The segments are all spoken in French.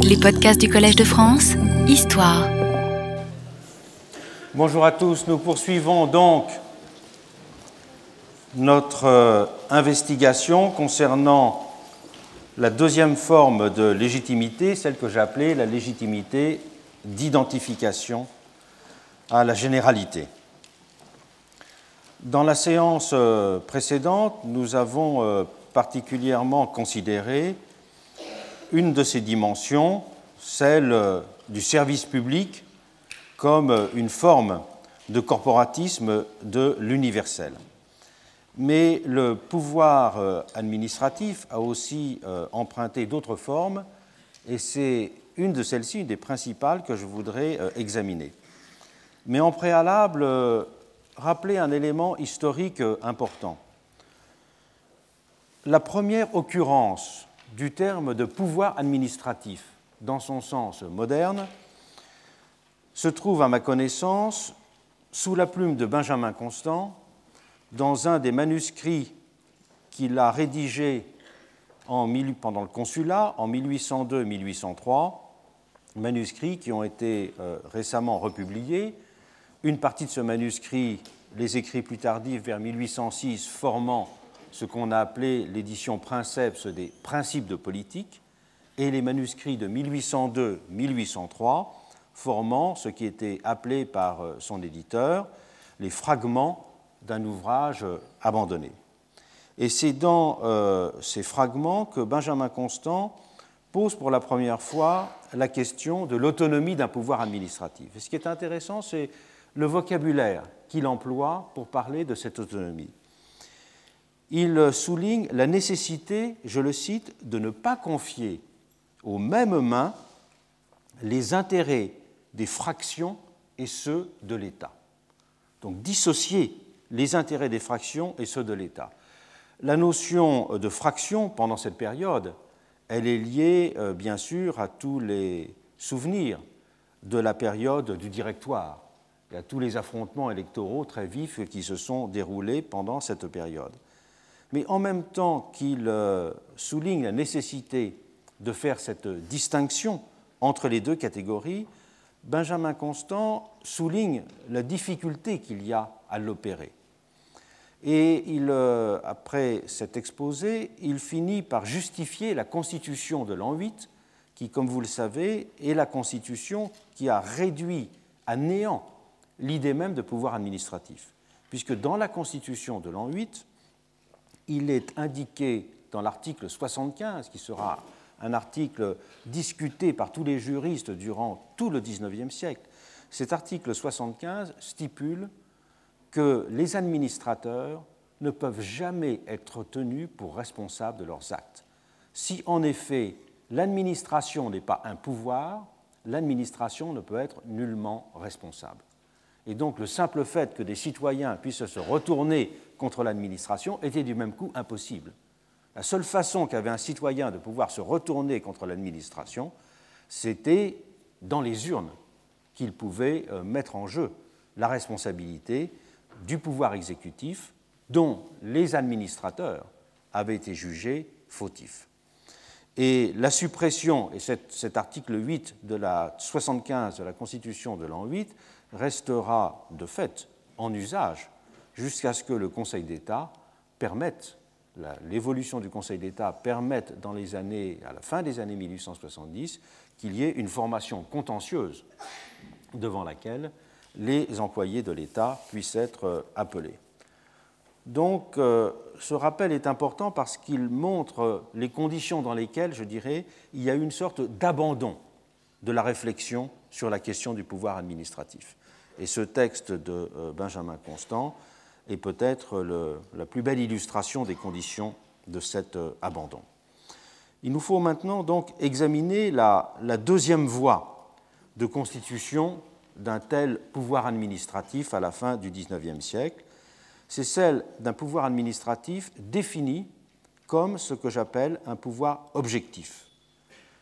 Les podcasts du Collège de France, Histoire. Bonjour à tous, nous poursuivons donc notre euh, investigation concernant la deuxième forme de légitimité, celle que j'ai appelée la légitimité d'identification à la généralité. Dans la séance euh, précédente, nous avons euh, particulièrement considéré une de ces dimensions, celle euh, du service public comme une forme de corporatisme de l'universel. Mais le pouvoir administratif a aussi emprunté d'autres formes, et c'est une de celles-ci, une des principales que je voudrais examiner. Mais en préalable, rappeler un élément historique important. La première occurrence du terme de pouvoir administratif. Dans son sens moderne se trouve, à ma connaissance, sous la plume de Benjamin Constant, dans un des manuscrits qu'il a rédigés pendant le consulat en 1802-1803, manuscrits qui ont été euh, récemment republiés. Une partie de ce manuscrit, les écrits plus tardifs vers 1806, formant ce qu'on a appelé l'édition Princeps des principes de politique, et les manuscrits de 1802-1803, formant ce qui était appelé par euh, son éditeur les fragments d'un ouvrage euh, abandonné. Et c'est dans euh, ces fragments que Benjamin Constant pose pour la première fois la question de l'autonomie d'un pouvoir administratif. Et ce qui est intéressant, c'est le vocabulaire qu'il emploie pour parler de cette autonomie. Il souligne la nécessité, je le cite, de ne pas confier aux mêmes mains les intérêts des fractions et ceux de l'État. Donc dissocier les intérêts des fractions et ceux de l'État. La notion de fraction pendant cette période, elle est liée euh, bien sûr à tous les souvenirs de la période du directoire, et à tous les affrontements électoraux très vifs qui se sont déroulés pendant cette période. Mais en même temps qu'il euh, souligne la nécessité de faire cette distinction entre les deux catégories, Benjamin Constant souligne la difficulté qu'il y a à l'opérer. Et il, euh, après cet exposé, il finit par justifier la constitution de l'an 8, qui, comme vous le savez, est la constitution qui a réduit à néant l'idée même de pouvoir administratif, puisque dans la Constitution de l'an 8, il est indiqué dans l'article 75, qui sera un article discuté par tous les juristes durant tout le XIXe siècle, cet article 75 stipule que les administrateurs ne peuvent jamais être tenus pour responsables de leurs actes. Si en effet l'administration n'est pas un pouvoir, l'administration ne peut être nullement responsable. Et donc le simple fait que des citoyens puissent se retourner contre l'administration était du même coup impossible. La seule façon qu'avait un citoyen de pouvoir se retourner contre l'administration, c'était dans les urnes qu'il pouvait euh, mettre en jeu la responsabilité du pouvoir exécutif dont les administrateurs avaient été jugés fautifs. Et la suppression, et cet, article 8 de la 75 de la Constitution de l'an 8 restera de fait en usage jusqu'à ce que le Conseil d'État permette, l'évolution du Conseil d'État permette dans les années, à la fin des années 1870, qu'il y ait une formation contentieuse devant laquelle les employés de l'État puissent être euh, appelés. Donc euh, ce rappel est important parce qu'il montre les conditions dans lesquelles, je dirais, il y a une sorte d'abandon de la réflexion sur la question du pouvoir administratif. Et ce texte de euh, Benjamin Constant est peut-être la plus belle illustration des conditions de cet euh, abandon. Il nous faut maintenant donc examiner la, la deuxième voie de constitution d'un tel pouvoir administratif à la fin du XIXe siècle. C'est celle d'un pouvoir administratif défini comme ce que j'appelle un pouvoir objectif,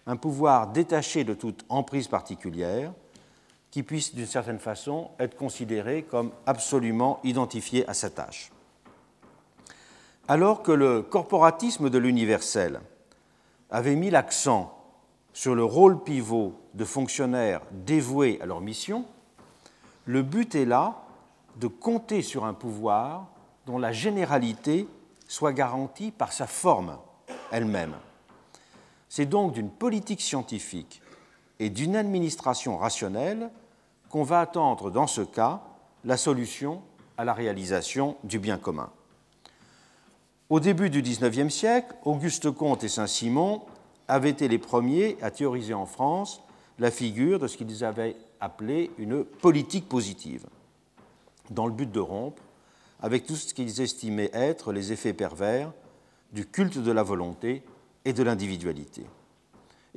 un pouvoir détaché de toute emprise particulière, qui puisse d'une certaine façon être considéré comme absolument identifié à sa tâche. Alors que le corporatisme de l'universel avait mis l'accent sur le rôle pivot de fonctionnaires dévoués à leur mission, le but est là de compter sur un pouvoir dont la généralité soit garantie par sa forme elle-même. C'est donc d'une politique scientifique et d'une administration rationnelle qu'on va attendre dans ce cas la solution à la réalisation du bien commun. Au début du XIXe siècle, Auguste Comte et Saint-Simon avaient été les premiers à théoriser en France la figure de ce qu'ils avaient appelé une politique positive, dans le but de rompre avec tout ce qu'ils estimaient être les effets pervers du culte de la volonté et de l'individualité.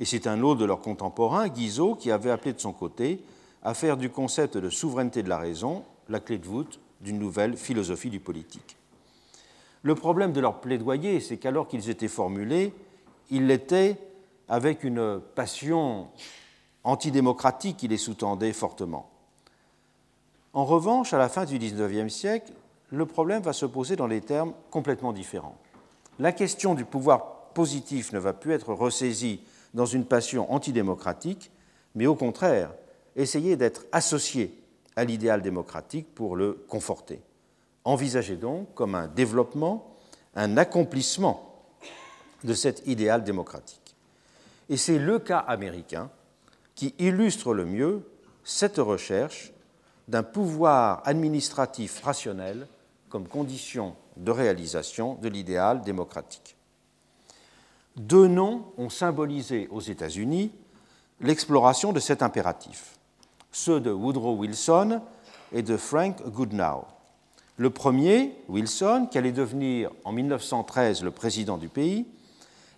Et c'est un autre de leurs contemporains, Guizot, qui avait appelé de son côté à faire du concept de souveraineté de la raison la clé de voûte d'une nouvelle philosophie du politique. Le problème de leur plaidoyer, c'est qu'alors qu'ils étaient formulés, ils l'étaient avec une passion antidémocratique qui les sous-tendait fortement. En revanche, à la fin du XIXe siècle, le problème va se poser dans des termes complètement différents. La question du pouvoir positif ne va plus être ressaisie dans une passion antidémocratique, mais au contraire, essayer d'être associée à l'idéal démocratique pour le conforter. Envisagez donc comme un développement, un accomplissement de cet idéal démocratique. Et c'est le cas américain qui illustre le mieux cette recherche d'un pouvoir administratif rationnel comme condition de réalisation de l'idéal démocratique. Deux noms ont symbolisé aux États-Unis l'exploration de cet impératif, ceux de Woodrow Wilson et de Frank Goodnow. Le premier, Wilson, qui allait devenir en 1913 le président du pays,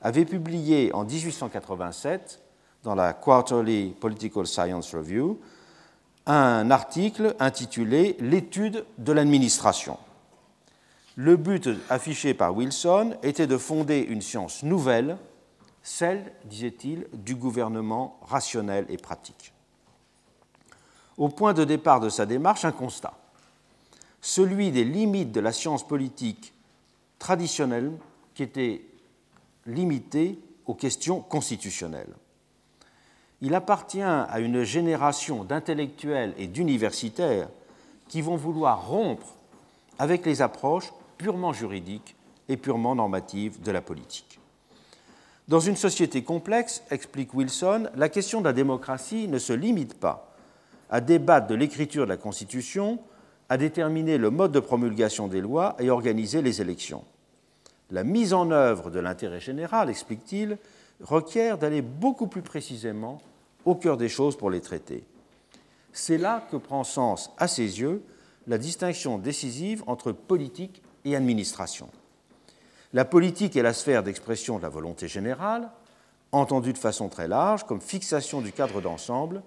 avait publié en 1887 dans la Quarterly Political Science Review un article intitulé L'étude de l'administration. Le but affiché par Wilson était de fonder une science nouvelle, celle, disait-il, du gouvernement rationnel et pratique. Au point de départ de sa démarche, un constat, celui des limites de la science politique traditionnelle qui était limitée aux questions constitutionnelles. Il appartient à une génération d'intellectuels et d'universitaires qui vont vouloir rompre avec les approches purement juridique et purement normative de la politique. Dans une société complexe, explique Wilson, la question de la démocratie ne se limite pas à débattre de l'écriture de la Constitution, à déterminer le mode de promulgation des lois et organiser les élections. La mise en œuvre de l'intérêt général, explique-t-il, requiert d'aller beaucoup plus précisément au cœur des choses pour les traiter. C'est là que prend sens, à ses yeux, la distinction décisive entre politique et administration. La politique est la sphère d'expression de la volonté générale, entendue de façon très large comme fixation du cadre d'ensemble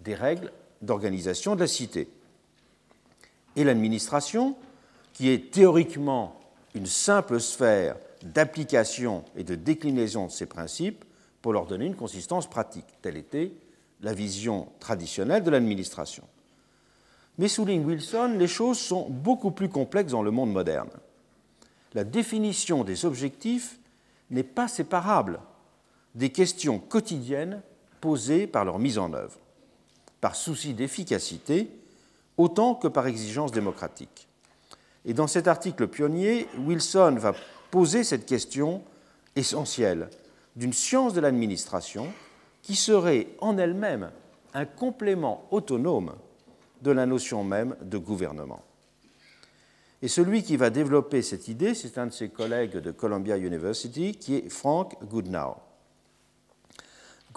des règles d'organisation de la cité. Et l'administration, qui est théoriquement une simple sphère d'application et de déclinaison de ces principes pour leur donner une consistance pratique. Telle était la vision traditionnelle de l'administration. Mais souligne Wilson, les choses sont beaucoup plus complexes dans le monde moderne. La définition des objectifs n'est pas séparable des questions quotidiennes posées par leur mise en œuvre, par souci d'efficacité autant que par exigence démocratique. Et dans cet article pionnier, Wilson va poser cette question essentielle d'une science de l'administration qui serait en elle-même un complément autonome de la notion même de gouvernement. Et celui qui va développer cette idée, c'est un de ses collègues de Columbia University, qui est Frank Goodnow.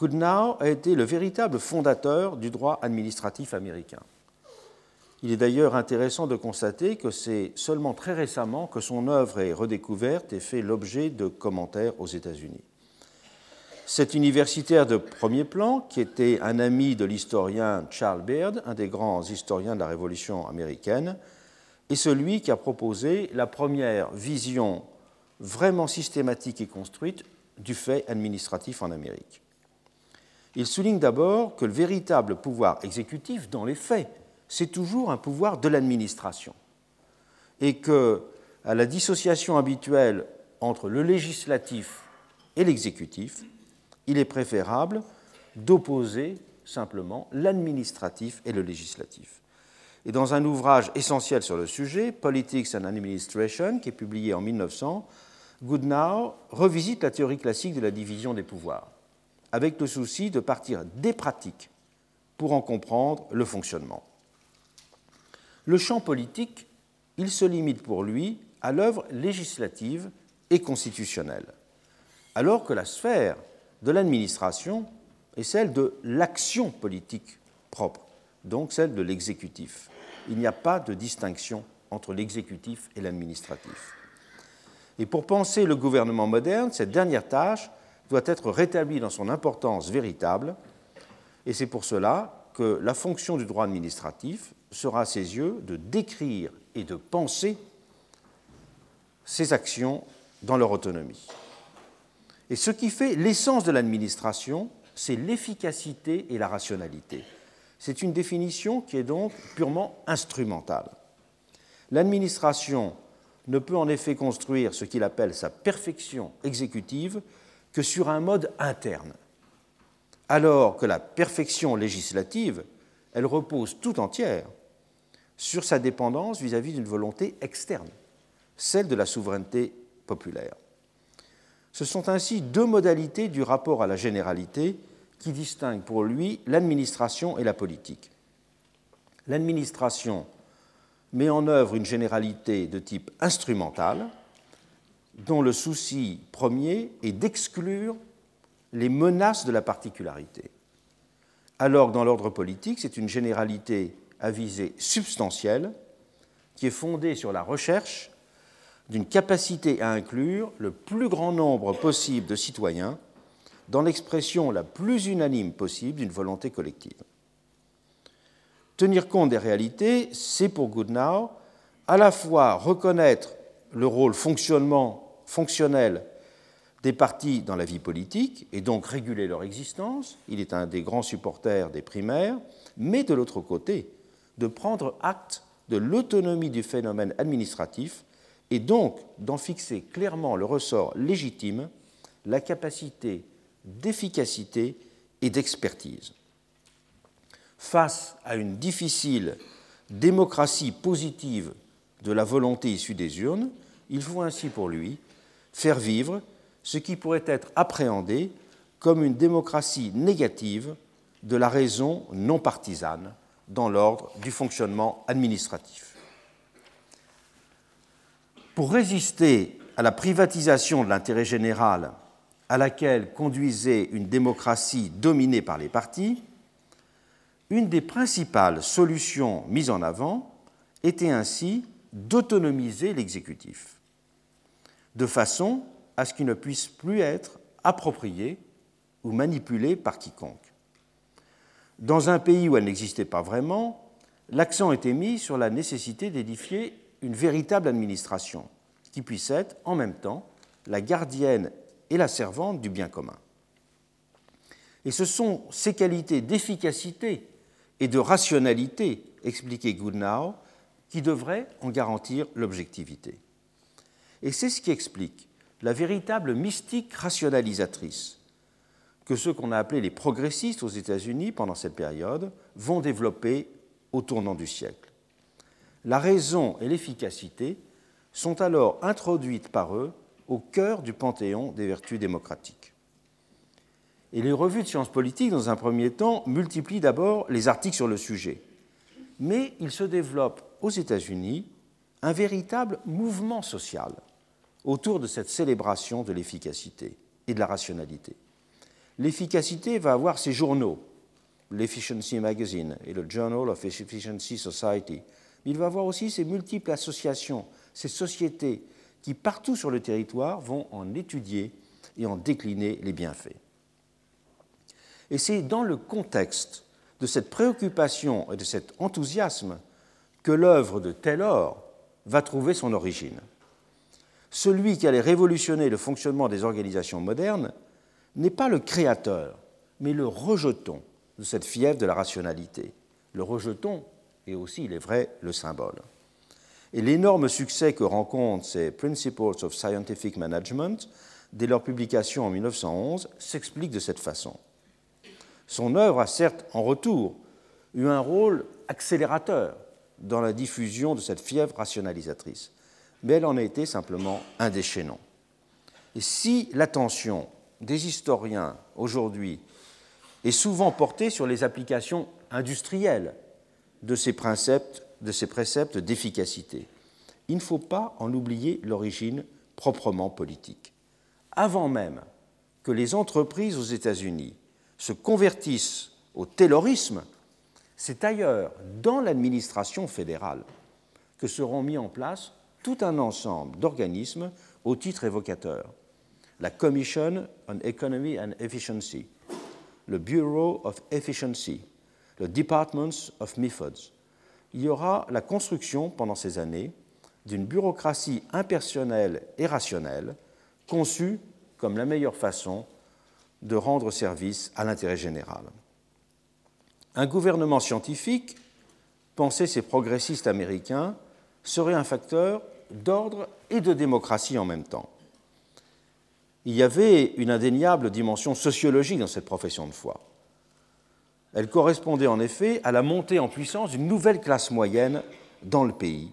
Goodnow a été le véritable fondateur du droit administratif américain. Il est d'ailleurs intéressant de constater que c'est seulement très récemment que son œuvre est redécouverte et fait l'objet de commentaires aux États-Unis. Cet universitaire de premier plan, qui était un ami de l'historien Charles Baird, un des grands historiens de la Révolution américaine, est celui qui a proposé la première vision vraiment systématique et construite du fait administratif en Amérique. Il souligne d'abord que le véritable pouvoir exécutif, dans les faits, c'est toujours un pouvoir de l'administration, et que, à la dissociation habituelle entre le législatif et l'exécutif, il est préférable d'opposer simplement l'administratif et le législatif. Et dans un ouvrage essentiel sur le sujet, Politics and Administration, qui est publié en 1900, Goodnow revisite la théorie classique de la division des pouvoirs, avec le souci de partir des pratiques pour en comprendre le fonctionnement. Le champ politique, il se limite pour lui à l'œuvre législative et constitutionnelle, alors que la sphère de l'administration est celle de l'action politique propre, donc celle de l'exécutif. Il n'y a pas de distinction entre l'exécutif et l'administratif. Et pour penser le gouvernement moderne, cette dernière tâche doit être rétablie dans son importance véritable, et c'est pour cela que la fonction du droit administratif sera à ses yeux de décrire et de penser ses actions dans leur autonomie. Et ce qui fait l'essence de l'administration, c'est l'efficacité et la rationalité. C'est une définition qui est donc purement instrumentale. L'administration ne peut en effet construire ce qu'il appelle sa perfection exécutive que sur un mode interne, alors que la perfection législative, elle repose tout entière sur sa dépendance vis-à-vis d'une volonté externe, celle de la souveraineté populaire. Ce sont ainsi deux modalités du rapport à la généralité qui distinguent pour lui l'administration et la politique. L'administration met en œuvre une généralité de type instrumental, dont le souci premier est d'exclure les menaces de la particularité. Alors que dans l'ordre politique, c'est une généralité à visée substantielle qui est fondée sur la recherche d'une capacité à inclure le plus grand nombre possible de citoyens dans l'expression la plus unanime possible d'une volonté collective. Tenir compte des réalités, c'est pour Goodnow à la fois reconnaître le rôle fonctionnement, fonctionnel des partis dans la vie politique et donc réguler leur existence, il est un des grands supporters des primaires, mais de l'autre côté, de prendre acte de l'autonomie du phénomène administratif et donc d'en fixer clairement le ressort légitime, la capacité d'efficacité et d'expertise. Face à une difficile démocratie positive de la volonté issue des urnes, il faut ainsi pour lui faire vivre ce qui pourrait être appréhendé comme une démocratie négative de la raison non partisane dans l'ordre du fonctionnement administratif. Pour résister à la privatisation de l'intérêt général à laquelle conduisait une démocratie dominée par les partis, une des principales solutions mises en avant était ainsi d'autonomiser l'exécutif, de façon à ce qu'il ne puisse plus être approprié ou manipulé par quiconque. Dans un pays où elle n'existait pas vraiment, l'accent était mis sur la nécessité d'édifier une véritable administration qui puisse être en même temps la gardienne et la servante du bien commun. Et ce sont ces qualités d'efficacité et de rationalité, expliquait Goodnow, qui devraient en garantir l'objectivité. Et c'est ce qui explique la véritable mystique rationalisatrice que ceux qu'on a appelés les progressistes aux États-Unis pendant cette période vont développer au tournant du siècle. La raison et l'efficacité sont alors introduites par eux au cœur du panthéon des vertus démocratiques. Et les revues de sciences politiques, dans un premier temps, multiplient d'abord les articles sur le sujet. Mais il se développe aux États-Unis un véritable mouvement social autour de cette célébration de l'efficacité et de la rationalité. L'efficacité va avoir ses journaux, l'Efficiency Magazine et le Journal of Efficiency Society. Il va avoir aussi ses multiples associations, ces sociétés qui, partout sur le territoire, vont en étudier et en décliner les bienfaits. Et c'est dans le contexte de cette préoccupation et de cet enthousiasme que l'œuvre de Taylor va trouver son origine. Celui qui allait révolutionner le fonctionnement des organisations modernes n'est pas le créateur, mais le rejeton de cette fièvre de la rationalité. Le rejeton est aussi, il est vrai, le symbole. Et l'énorme succès que rencontrent ces Principles of Scientific Management dès leur publication en 1911, s'explique de cette façon. Son œuvre a certes en retour eu un rôle accélérateur dans la diffusion de cette fièvre rationalisatrice, mais elle en a été simplement un déchaînon. Et si l'attention des historiens aujourd'hui est souvent portée sur les applications industrielles de ces préceptes de ces préceptes d'efficacité, il ne faut pas en oublier l'origine proprement politique. Avant même que les entreprises aux États-Unis se convertissent au taylorisme, c'est ailleurs, dans l'administration fédérale, que seront mis en place tout un ensemble d'organismes au titre évocateur. La Commission on Economy and Efficiency, le Bureau of Efficiency, le Departments of Methods. Il y aura la construction pendant ces années d'une bureaucratie impersonnelle et rationnelle, conçue comme la meilleure façon de rendre service à l'intérêt général. Un gouvernement scientifique, pensaient ces progressistes américains, serait un facteur d'ordre et de démocratie en même temps. Il y avait une indéniable dimension sociologique dans cette profession de foi. Elle correspondait en effet à la montée en puissance d'une nouvelle classe moyenne dans le pays,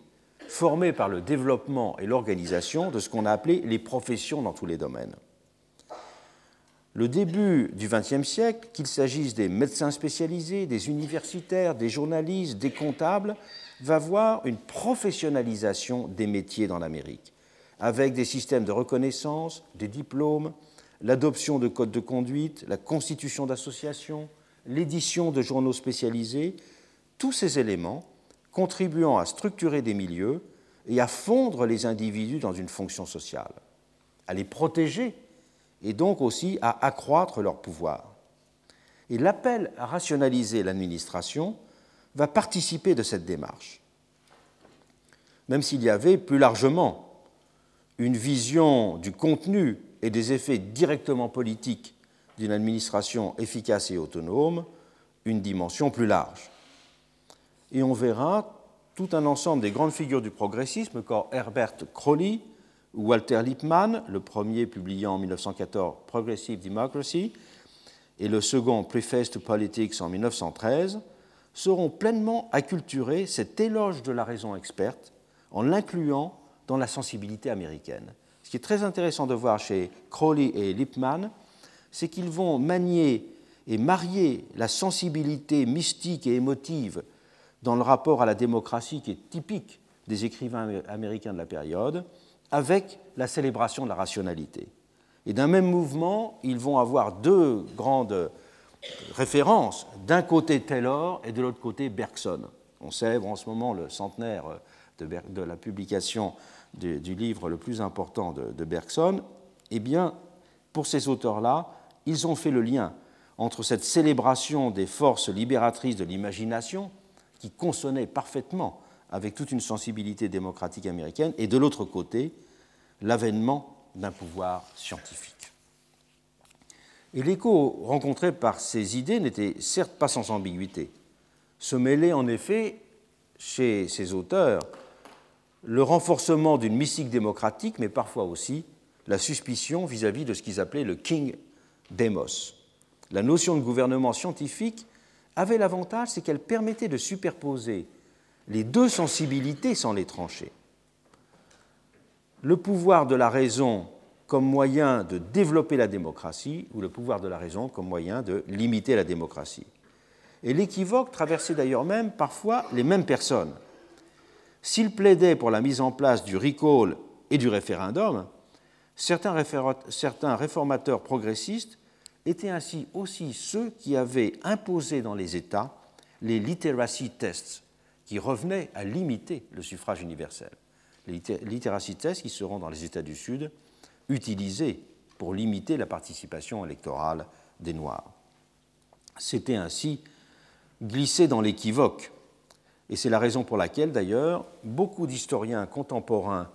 formée par le développement et l'organisation de ce qu'on a appelé les professions dans tous les domaines. Le début du XXe siècle, qu'il s'agisse des médecins spécialisés, des universitaires, des journalistes, des comptables, va voir une professionnalisation des métiers dans l'Amérique, avec des systèmes de reconnaissance, des diplômes, l'adoption de codes de conduite, la constitution d'associations, l'édition de journaux spécialisés, tous ces éléments contribuant à structurer des milieux et à fondre les individus dans une fonction sociale, à les protéger et donc aussi à accroître leur pouvoir. Et l'appel à rationaliser l'administration va participer de cette démarche. Même s'il y avait plus largement une vision du contenu et des effets directement politiques d'une administration efficace et autonome, une dimension plus large. Et on verra tout un ensemble des grandes figures du progressisme, comme Herbert Crowley, Walter Lippmann, le premier publiant en 1914 Progressive Democracy et le second Preface to Politics en 1913, seront pleinement acculturés cet éloge de la raison experte en l'incluant dans la sensibilité américaine. Ce qui est très intéressant de voir chez Crowley et Lippmann, c'est qu'ils vont manier et marier la sensibilité mystique et émotive dans le rapport à la démocratie qui est typique des écrivains américains de la période, avec la célébration de la rationalité. Et d'un même mouvement, ils vont avoir deux grandes références, d'un côté Taylor et de l'autre côté Bergson. On célèbre en ce moment le centenaire de, la publication du, livre le plus important de, de Bergson. Eh bien, pour ces auteurs-là, ils ont fait le lien entre cette célébration des forces libératrices de l'imagination, qui consonnait parfaitement avec toute une sensibilité démocratique américaine, et de l'autre côté, l'avènement d'un pouvoir scientifique. Et l'écho rencontré par ces idées n'était certes pas sans ambiguïté. Se mêlait en effet chez ces auteurs le renforcement d'une mystique démocratique, mais parfois aussi la suspicion vis-à-vis de ce qu'ils appelaient le King Demos. La notion de gouvernement scientifique avait l'avantage, c'est qu'elle permettait de superposer les deux sensibilités sans les trancher. Le pouvoir de la raison comme moyen de développer la démocratie ou le pouvoir de la raison comme moyen de limiter la démocratie. Et l'équivoque traversait d'ailleurs même parfois les mêmes personnes. S'il plaidait pour la mise en place du recall et du référendum, certains, certains réformateurs progressistes étaient ainsi aussi ceux qui avaient imposé dans les États les literacy tests, qui revenaient à limiter le suffrage universel. Les literacy tests qui seront dans les États du Sud utilisés pour limiter la participation électorale des Noirs. C'était ainsi glissé dans l'équivoque, et c'est la raison pour laquelle, d'ailleurs, beaucoup d'historiens contemporains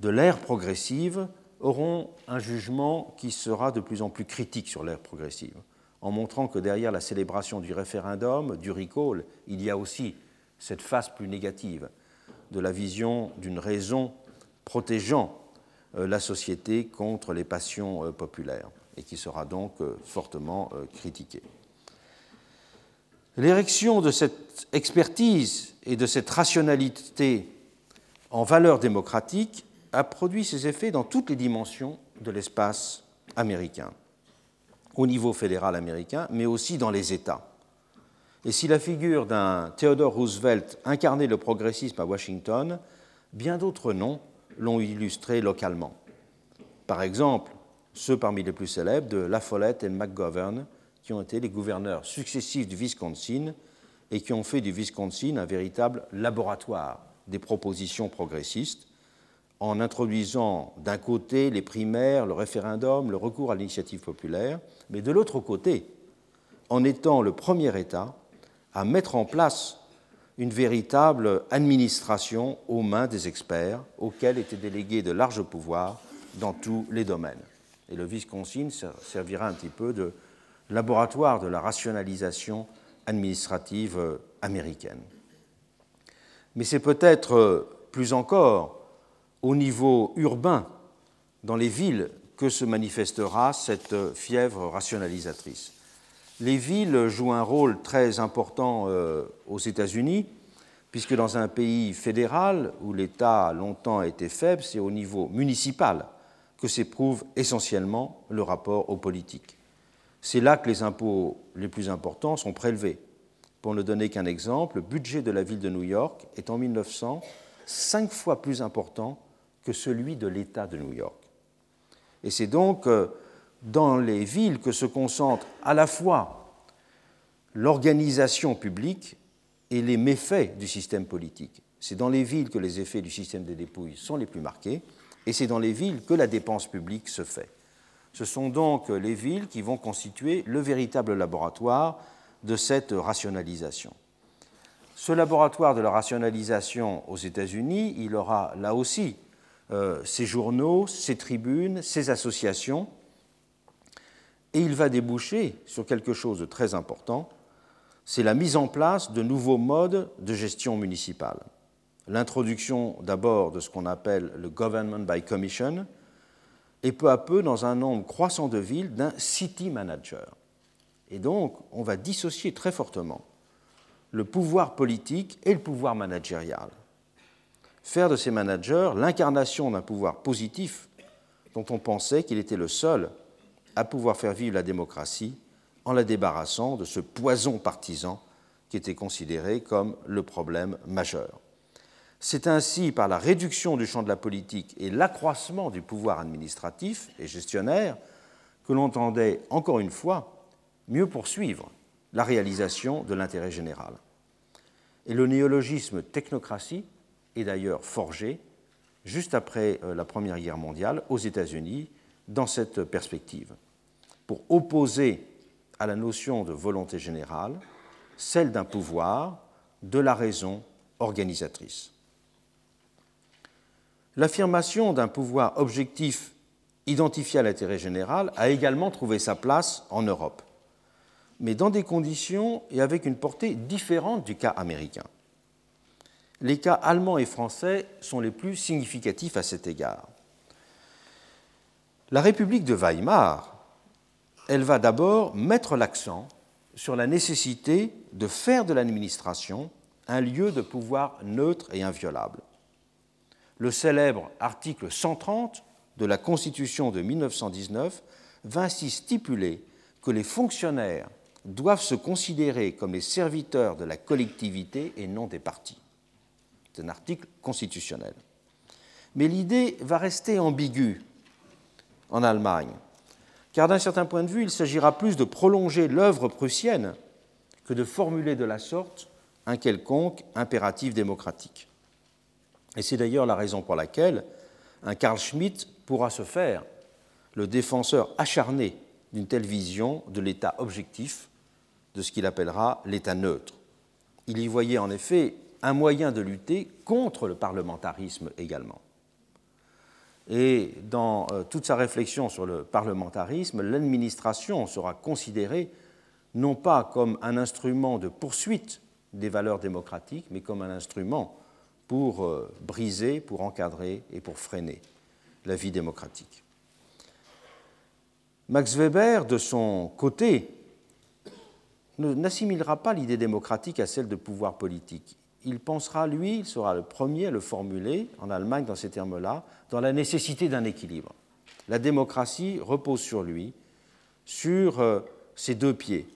de l'ère progressive auront un jugement qui sera de plus en plus critique sur l'ère progressive, en montrant que derrière la célébration du référendum, du recall, il y a aussi cette face plus négative de la vision d'une raison protégeant la société contre les passions populaires et qui sera donc fortement critiqué. L'érection de cette expertise et de cette rationalité en valeur démocratique a produit ses effets dans toutes les dimensions de l'espace américain, au niveau fédéral américain, mais aussi dans les États. Et si la figure d'un Theodore Roosevelt incarnait le progressisme à Washington, bien d'autres noms l'ont illustré localement. Par exemple, ceux parmi les plus célèbres de La Follette et McGovern, qui ont été les gouverneurs successifs du Wisconsin et qui ont fait du Wisconsin un véritable laboratoire des propositions progressistes, en introduisant d'un côté les primaires, le référendum, le recours à l'initiative populaire, mais de l'autre côté, en étant le premier État à mettre en place une véritable administration aux mains des experts, auxquels étaient délégués de larges pouvoirs dans tous les domaines. Et le Wisconsin servira un petit peu de laboratoire de la rationalisation administrative américaine. Mais c'est peut-être plus encore au niveau urbain, dans les villes, que se manifestera cette fièvre rationalisatrice. Les villes jouent un rôle très important euh, aux États-Unis, puisque dans un pays fédéral où l'État a longtemps été faible, c'est au niveau municipal que s'éprouve essentiellement le rapport aux politiques. C'est là que les impôts les plus importants sont prélevés. Pour ne donner qu'un exemple, le budget de la ville de New York est en 1900 cinq fois plus important que celui de l'État de New York. Et c'est donc euh, dans les villes que se concentrent à la fois l'organisation publique et les méfaits du système politique. C'est dans les villes que les effets du système des dépouilles sont les plus marqués, et c'est dans les villes que la dépense publique se fait. Ce sont donc les villes qui vont constituer le véritable laboratoire de cette rationalisation. Ce laboratoire de la rationalisation aux États-Unis, il aura là aussi euh, ses journaux, ses tribunes, ses associations, et il va déboucher sur quelque chose de très important, c'est la mise en place de nouveaux modes de gestion municipale. L'introduction d'abord de ce qu'on appelle le Government by Commission, et peu à peu, dans un nombre croissant de villes, d'un City Manager. Et donc, on va dissocier très fortement le pouvoir politique et le pouvoir managérial faire de ces managers l'incarnation d'un pouvoir positif dont on pensait qu'il était le seul à pouvoir faire vivre la démocratie en la débarrassant de ce poison partisan qui était considéré comme le problème majeur. C'est ainsi par la réduction du champ de la politique et l'accroissement du pouvoir administratif et gestionnaire que l'on tendait, encore une fois, mieux poursuivre la réalisation de l'intérêt général. Et le néologisme technocratie est d'ailleurs forgé juste après euh, la Première Guerre mondiale aux États-Unis dans cette perspective, pour opposer à la notion de volonté générale celle d'un pouvoir, de la raison organisatrice. L'affirmation d'un pouvoir objectif identifié à l'intérêt général a également trouvé sa place en Europe, mais dans des conditions et avec une portée différente du cas américain. Les cas allemands et français sont les plus significatifs à cet égard. La République de Weimar, elle va d'abord mettre l'accent sur la nécessité de faire de l'administration un lieu de pouvoir neutre et inviolable. Le célèbre article 130 de la Constitution de 1919 va ainsi stipuler que les fonctionnaires doivent se considérer comme les serviteurs de la collectivité et non des partis. C'est un article constitutionnel. Mais l'idée va rester ambiguë en Allemagne, car d'un certain point de vue, il s'agira plus de prolonger l'œuvre prussienne que de formuler de la sorte un quelconque impératif démocratique. Et c'est d'ailleurs la raison pour laquelle un Karl Schmitt pourra se faire le défenseur acharné d'une telle vision de l'État objectif, de ce qu'il appellera l'État neutre. Il y voyait en effet un moyen de lutter contre le parlementarisme également. Et dans euh, toute sa réflexion sur le parlementarisme, l'administration sera considérée non pas comme un instrument de poursuite des valeurs démocratiques, mais comme un instrument pour euh, briser, pour encadrer et pour freiner. la vie démocratique. Max Weber, de son côté, n'assimilera pas l'idée démocratique à celle de pouvoir politique. Il pensera, lui, il sera le premier à le formuler en Allemagne dans ces termes-là, dans la nécessité d'un équilibre. La démocratie repose sur lui, sur euh, ses deux pieds,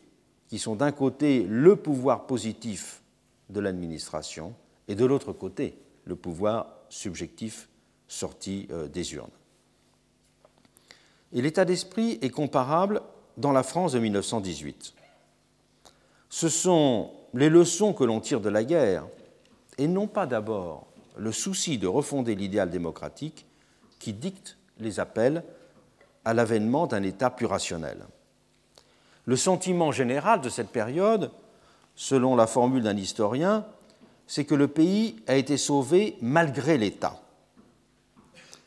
qui sont d'un côté le pouvoir positif de l'administration et de l'autre côté le pouvoir subjectif sorti euh, des urnes. Et l'état d'esprit est comparable dans la France de 1918. Ce sont les leçons que l'on tire de la guerre, et non pas d'abord le souci de refonder l'idéal démocratique qui dicte les appels à l'avènement d'un État plus rationnel. Le sentiment général de cette période, selon la formule d'un historien, c'est que le pays a été sauvé malgré l'État.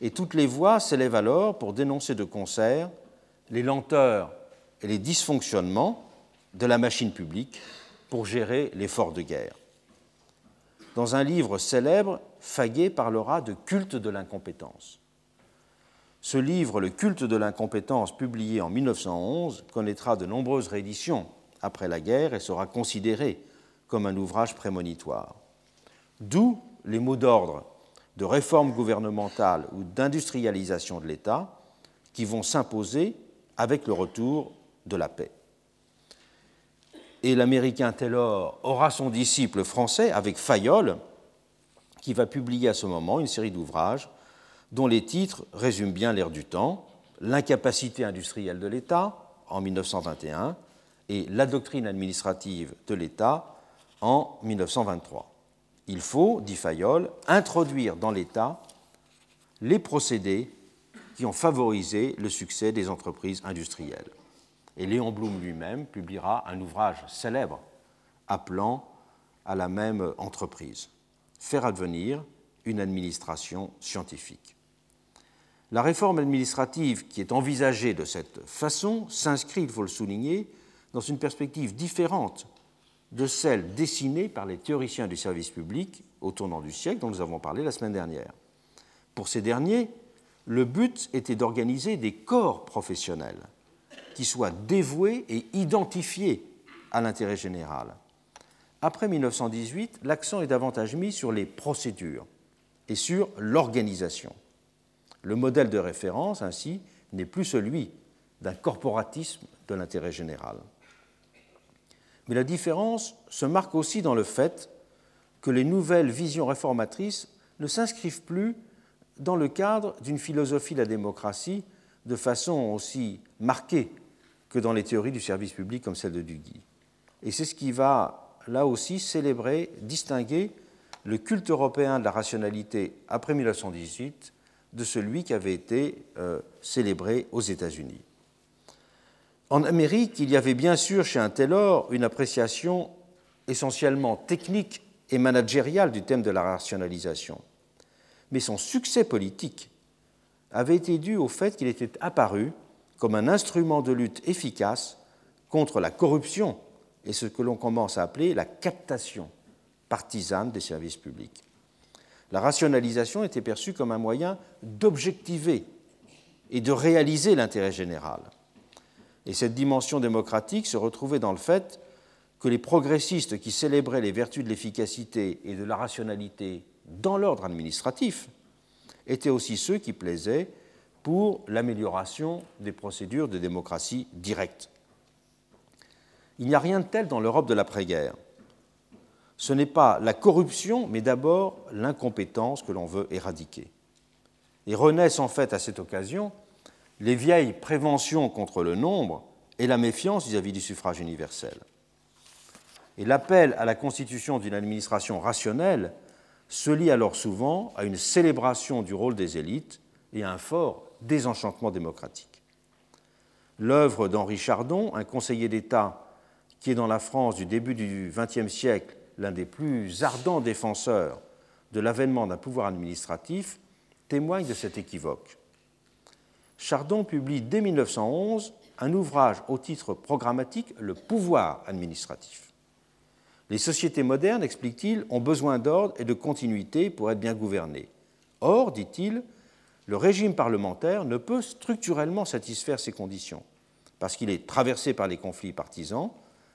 Et toutes les voix s'élèvent alors pour dénoncer de concert les lenteurs et les dysfonctionnements de la machine publique pour gérer l'effort de guerre. Dans un livre célèbre, Faguet parlera de culte de l'incompétence. Ce livre, Le culte de l'incompétence, publié en 1911, connaîtra de nombreuses rééditions après la guerre et sera considéré comme un ouvrage prémonitoire. D'où les mots d'ordre de réforme gouvernementale ou d'industrialisation de l'État qui vont s'imposer avec le retour de la paix. Et l'Américain Taylor aura son disciple français avec Fayolle, qui va publier à ce moment une série d'ouvrages dont les titres résument bien l'ère du temps, L'incapacité industrielle de l'État en 1921 et La doctrine administrative de l'État en 1923. Il faut, dit Fayol, introduire dans l'État les procédés qui ont favorisé le succès des entreprises industrielles. Et Léon Blum lui-même publiera un ouvrage célèbre appelant à la même entreprise, Faire advenir une administration scientifique. La réforme administrative qui est envisagée de cette façon s'inscrit, il faut le souligner, dans une perspective différente de celle dessinée par les théoriciens du service public au tournant du siècle dont nous avons parlé la semaine dernière. Pour ces derniers, le but était d'organiser des corps professionnels qui soient dévoués et identifiés à l'intérêt général. Après 1918, l'accent est davantage mis sur les procédures et sur l'organisation. Le modèle de référence, ainsi, n'est plus celui d'un corporatisme de l'intérêt général. Mais la différence se marque aussi dans le fait que les nouvelles visions réformatrices ne s'inscrivent plus dans le cadre d'une philosophie de la démocratie de façon aussi marquée que dans les théories du service public comme celle de Duguy. Et c'est ce qui va, là aussi, célébrer, distinguer le culte européen de la rationalité après 1918 de celui qui avait été euh, célébré aux États-Unis. En Amérique, il y avait bien sûr chez un Taylor une appréciation essentiellement technique et managériale du thème de la rationalisation. Mais son succès politique avait été dû au fait qu'il était apparu comme un instrument de lutte efficace contre la corruption et ce que l'on commence à appeler la captation partisane des services publics la rationalisation était perçue comme un moyen d'objectiver et de réaliser l'intérêt général. Et cette dimension démocratique se retrouvait dans le fait que les progressistes qui célébraient les vertus de l'efficacité et de la rationalité dans l'ordre administratif étaient aussi ceux qui plaisaient pour l'amélioration des procédures de démocratie directe. Il n'y a rien de tel dans l'Europe de l'après-guerre ce n'est pas la corruption, mais d'abord l'incompétence que l'on veut éradiquer. Et renaissent en fait à cette occasion les vieilles préventions contre le nombre et la méfiance vis-à-vis du suffrage universel. Et l'appel à la constitution d'une administration rationnelle se lie alors souvent à une célébration du rôle des élites et à un fort désenchantement démocratique. L'œuvre d'Henri Chardon, un conseiller d'État qui est dans la France du début du XXe siècle l'un des plus ardents défenseurs de l'avènement d'un pouvoir administratif, témoigne de cet équivoque. Chardon publie dès 1911 un ouvrage au titre programmatique Le pouvoir administratif. Les sociétés modernes, explique-t-il, ont besoin d'ordre et de continuité pour être bien gouvernées. Or, dit-il, le régime parlementaire ne peut structurellement satisfaire ces conditions, parce qu'il est traversé par les conflits partisans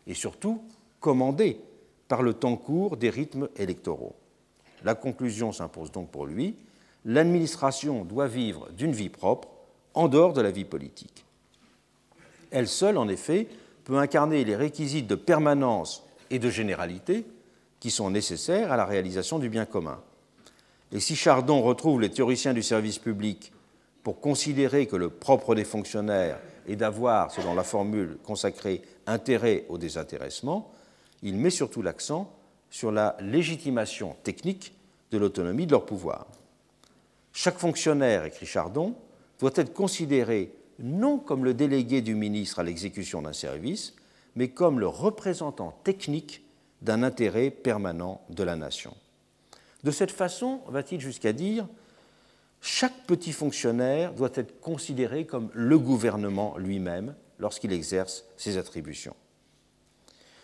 et surtout commandé par le temps court des rythmes électoraux. La conclusion s'impose donc pour lui, l'administration doit vivre d'une vie propre en dehors de la vie politique. Elle seule, en effet, peut incarner les réquisites de permanence et de généralité qui sont nécessaires à la réalisation du bien commun. Et si Chardon retrouve les théoriciens du service public pour considérer que le propre des fonctionnaires est d'avoir, selon la formule consacrée, intérêt au désintéressement, il met surtout l'accent sur la légitimation technique de l'autonomie de leur pouvoir. Chaque fonctionnaire, écrit Chardon, doit être considéré non comme le délégué du ministre à l'exécution d'un service, mais comme le représentant technique d'un intérêt permanent de la nation. De cette façon, va-t-il jusqu'à dire, chaque petit fonctionnaire doit être considéré comme le gouvernement lui-même lorsqu'il exerce ses attributions.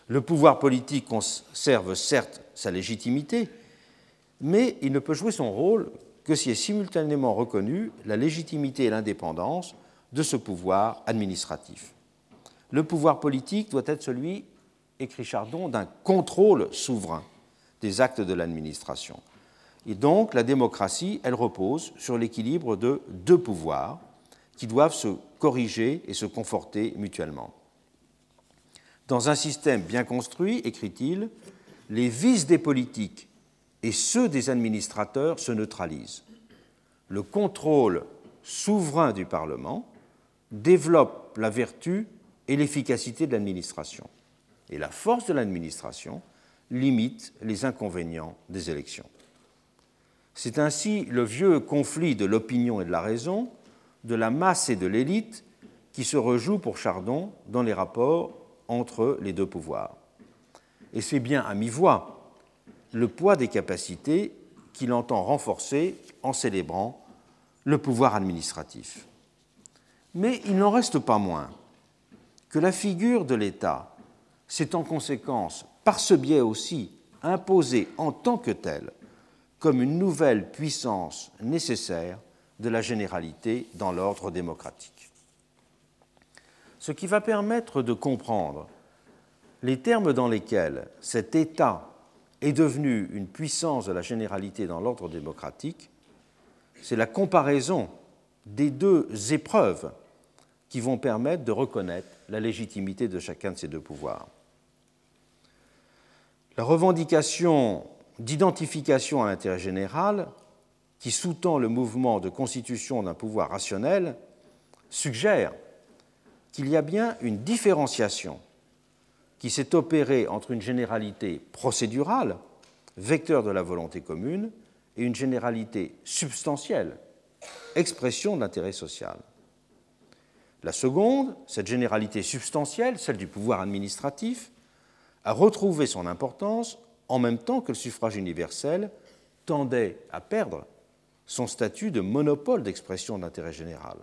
Le pouvoir politique conserve certes sa légitimité, mais il ne peut jouer son rôle que si est simultanément reconnue la légitimité et l'indépendance de ce pouvoir administratif. Le pouvoir politique doit être celui, écrit Chardon, d'un contrôle souverain des actes de l'administration. Et donc la démocratie, elle repose sur l'équilibre de deux pouvoirs qui doivent se corriger et se conforter mutuellement. Dans un système bien construit, écrit-il, les vices des politiques et ceux des administrateurs se neutralisent. Le contrôle souverain du Parlement développe la vertu et l'efficacité de l'administration. Et la force de l'administration limite les inconvénients des élections. C'est ainsi le vieux conflit de l'opinion et de la raison, de la masse et de l'élite, qui se rejoue pour Chardon dans les rapports entre les deux pouvoirs. Et c'est bien à mi-voix le poids des capacités qu'il entend renforcer en célébrant le pouvoir administratif. Mais il n'en reste pas moins que la figure de l'État s'est en conséquence, par ce biais aussi, imposée en tant que telle comme une nouvelle puissance nécessaire de la généralité dans l'ordre démocratique. Ce qui va permettre de comprendre les termes dans lesquels cet État est devenu une puissance de la généralité dans l'ordre démocratique, c'est la comparaison des deux épreuves qui vont permettre de reconnaître la légitimité de chacun de ces deux pouvoirs. La revendication d'identification à l'intérêt général qui sous-tend le mouvement de constitution d'un pouvoir rationnel suggère qu'il y a bien une différenciation qui s'est opérée entre une généralité procédurale, vecteur de la volonté commune, et une généralité substantielle, expression de l'intérêt social. La seconde, cette généralité substantielle, celle du pouvoir administratif, a retrouvé son importance en même temps que le suffrage universel tendait à perdre son statut de monopole d'expression d'intérêt général.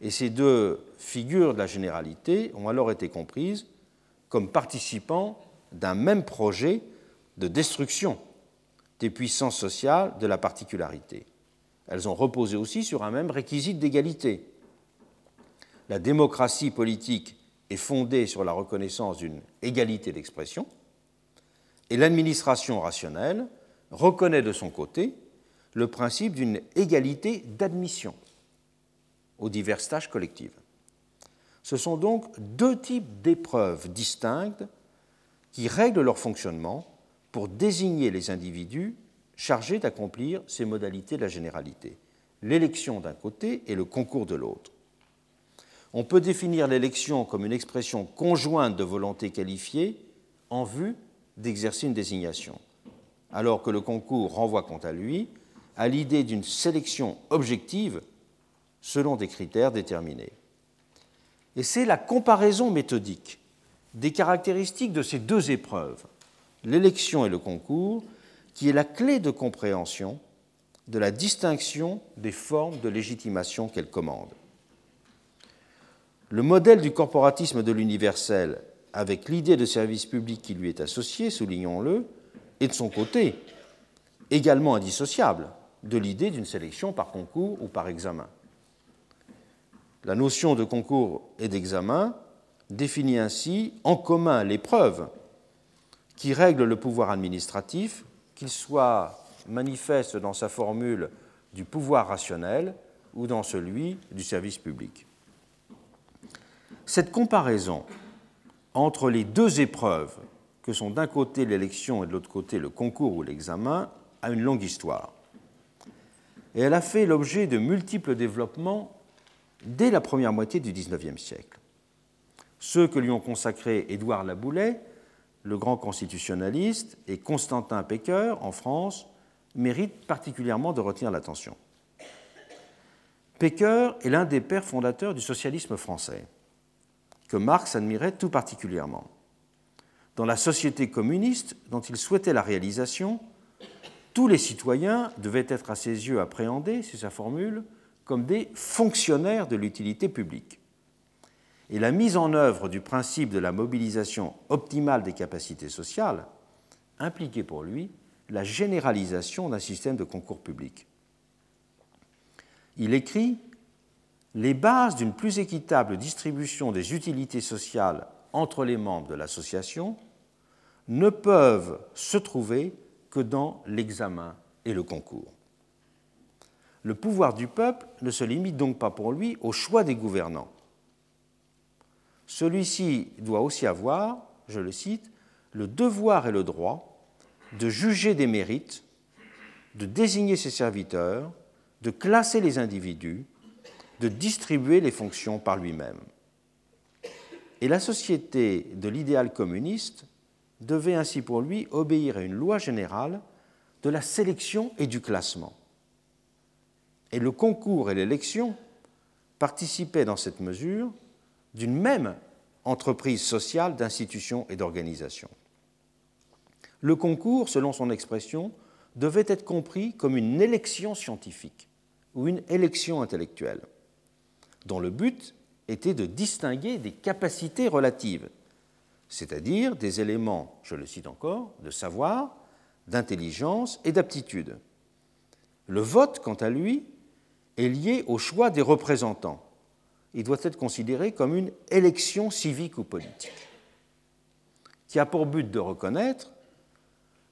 Et ces deux figures de la généralité ont alors été comprises comme participant d'un même projet de destruction des puissances sociales de la particularité. Elles ont reposé aussi sur un même réquisite d'égalité. La démocratie politique est fondée sur la reconnaissance d'une égalité d'expression, et l'administration rationnelle reconnaît de son côté le principe d'une égalité d'admission aux diverses tâches collectives. Ce sont donc deux types d'épreuves distinctes qui règlent leur fonctionnement pour désigner les individus chargés d'accomplir ces modalités de la généralité, l'élection d'un côté et le concours de l'autre. On peut définir l'élection comme une expression conjointe de volonté qualifiée en vue d'exercer une désignation, alors que le concours renvoie quant à lui à l'idée d'une sélection objective selon des critères déterminés. Et c'est la comparaison méthodique des caractéristiques de ces deux épreuves, l'élection et le concours, qui est la clé de compréhension de la distinction des formes de légitimation qu'elle commande. Le modèle du corporatisme de l'universel avec l'idée de service public qui lui est associée, soulignons-le, est de son côté également indissociable de l'idée d'une sélection par concours ou par examen. La notion de concours et d'examen définit ainsi en commun l'épreuve qui règle le pouvoir administratif, qu'il soit manifeste dans sa formule du pouvoir rationnel ou dans celui du service public. Cette comparaison entre les deux épreuves, que sont d'un côté l'élection et de l'autre côté le concours ou l'examen, a une longue histoire. Et elle a fait l'objet de multiples développements dès la première moitié du XIXe siècle. Ceux que lui ont consacrés Édouard Laboulet, le grand constitutionnaliste, et Constantin Pecker en France méritent particulièrement de retenir l'attention. Pecker est l'un des pères fondateurs du socialisme français, que Marx admirait tout particulièrement. Dans la société communiste dont il souhaitait la réalisation, tous les citoyens devaient être à ses yeux appréhendés, c'est sa formule, comme des fonctionnaires de l'utilité publique. Et la mise en œuvre du principe de la mobilisation optimale des capacités sociales impliquait pour lui la généralisation d'un système de concours public. Il écrit Les bases d'une plus équitable distribution des utilités sociales entre les membres de l'association ne peuvent se trouver que dans l'examen et le concours. Le pouvoir du peuple ne se limite donc pas pour lui au choix des gouvernants. Celui-ci doit aussi avoir, je le cite, le devoir et le droit de juger des mérites, de désigner ses serviteurs, de classer les individus, de distribuer les fonctions par lui-même. Et la société de l'idéal communiste devait ainsi pour lui obéir à une loi générale de la sélection et du classement et le concours et l'élection participaient dans cette mesure d'une même entreprise sociale d'institution et d'organisation. Le concours, selon son expression, devait être compris comme une élection scientifique ou une élection intellectuelle, dont le but était de distinguer des capacités relatives, c'est-à-dire des éléments, je le cite encore, de savoir, d'intelligence et d'aptitude. Le vote, quant à lui, est lié au choix des représentants. Il doit être considéré comme une élection civique ou politique, qui a pour but de reconnaître